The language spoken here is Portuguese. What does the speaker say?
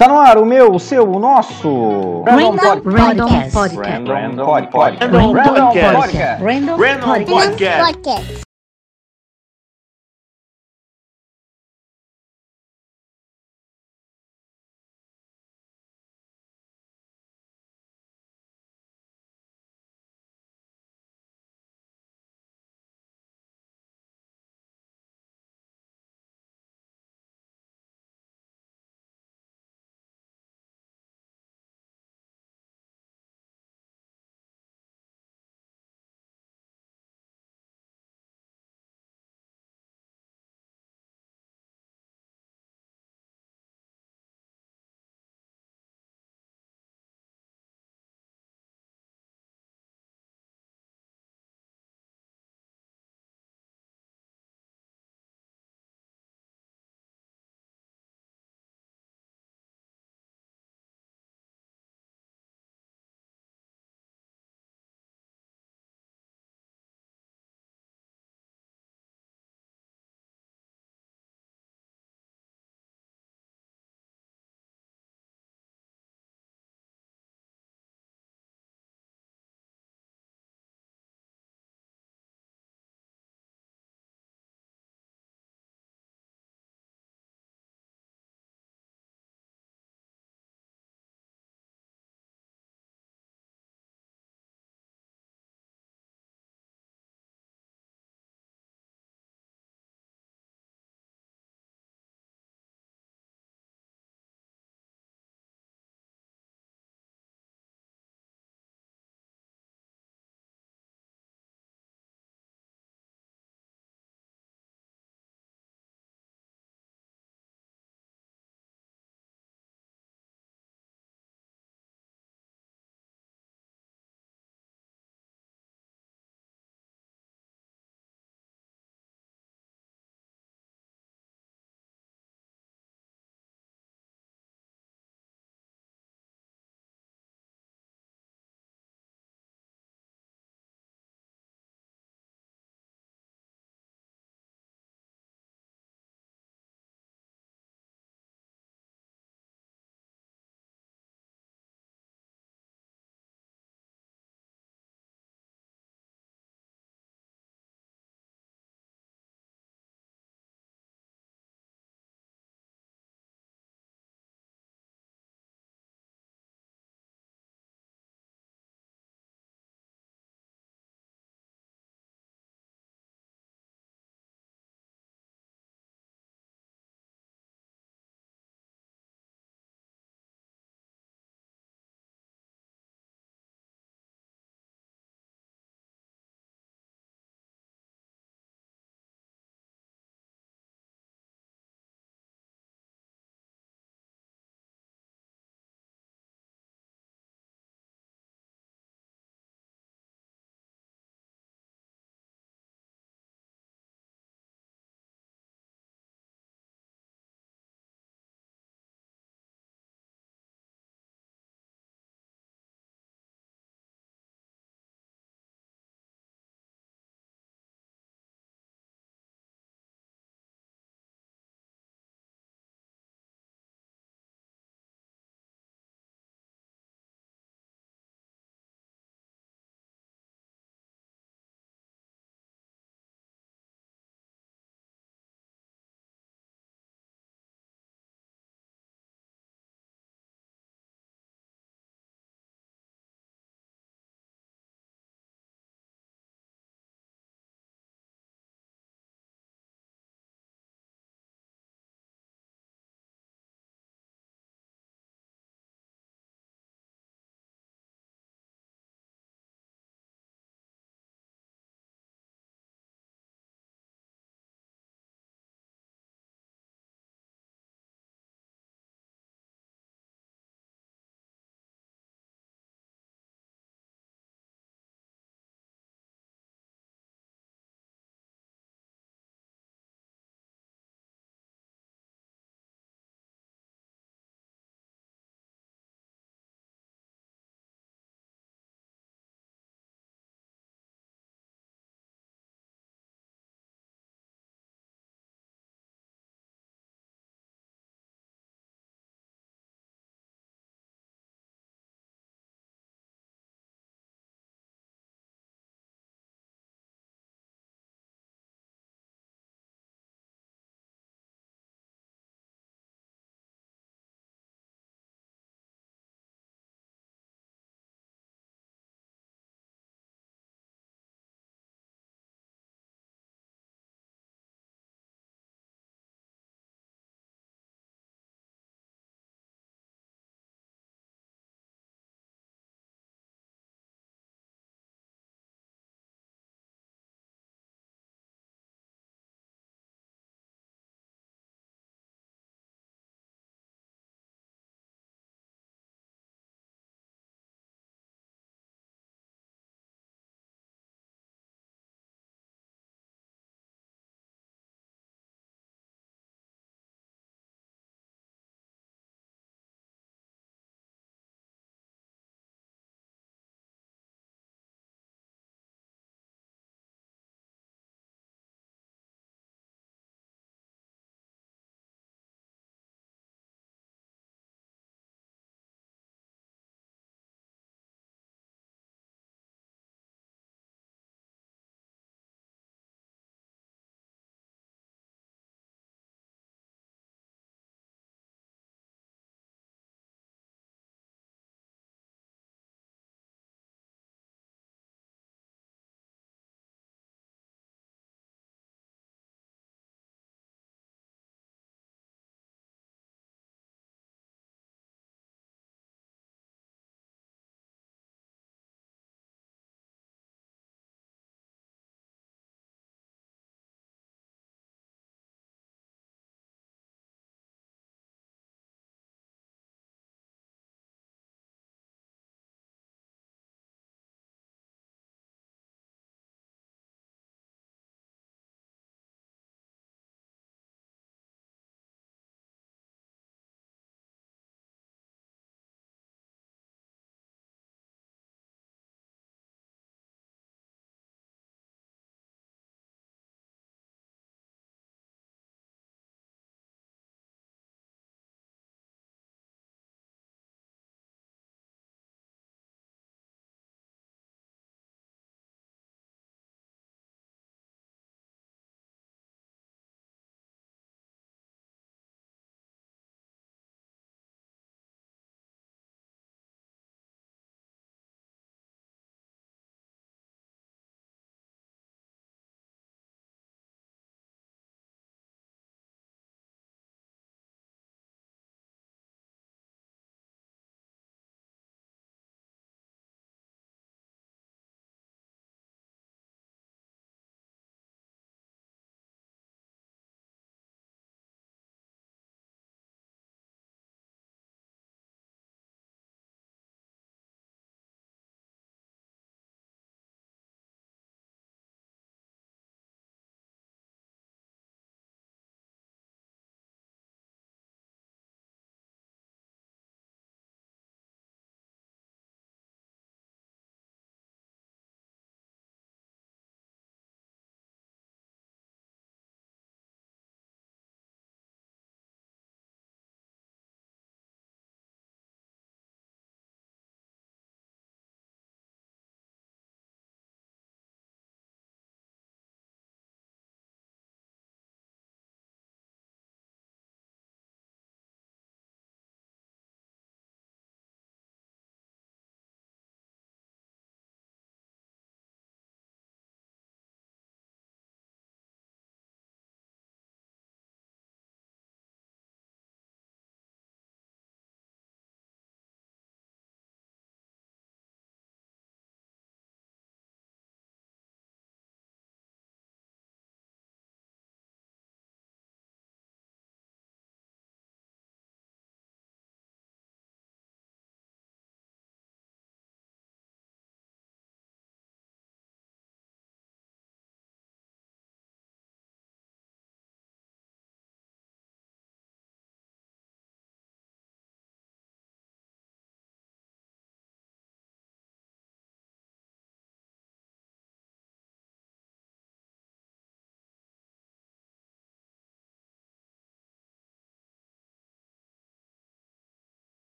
Tá no ar o meu, o seu, o nosso. Random Podcast. Podcast. Random Podcast. Random Podcast. Random Podcast.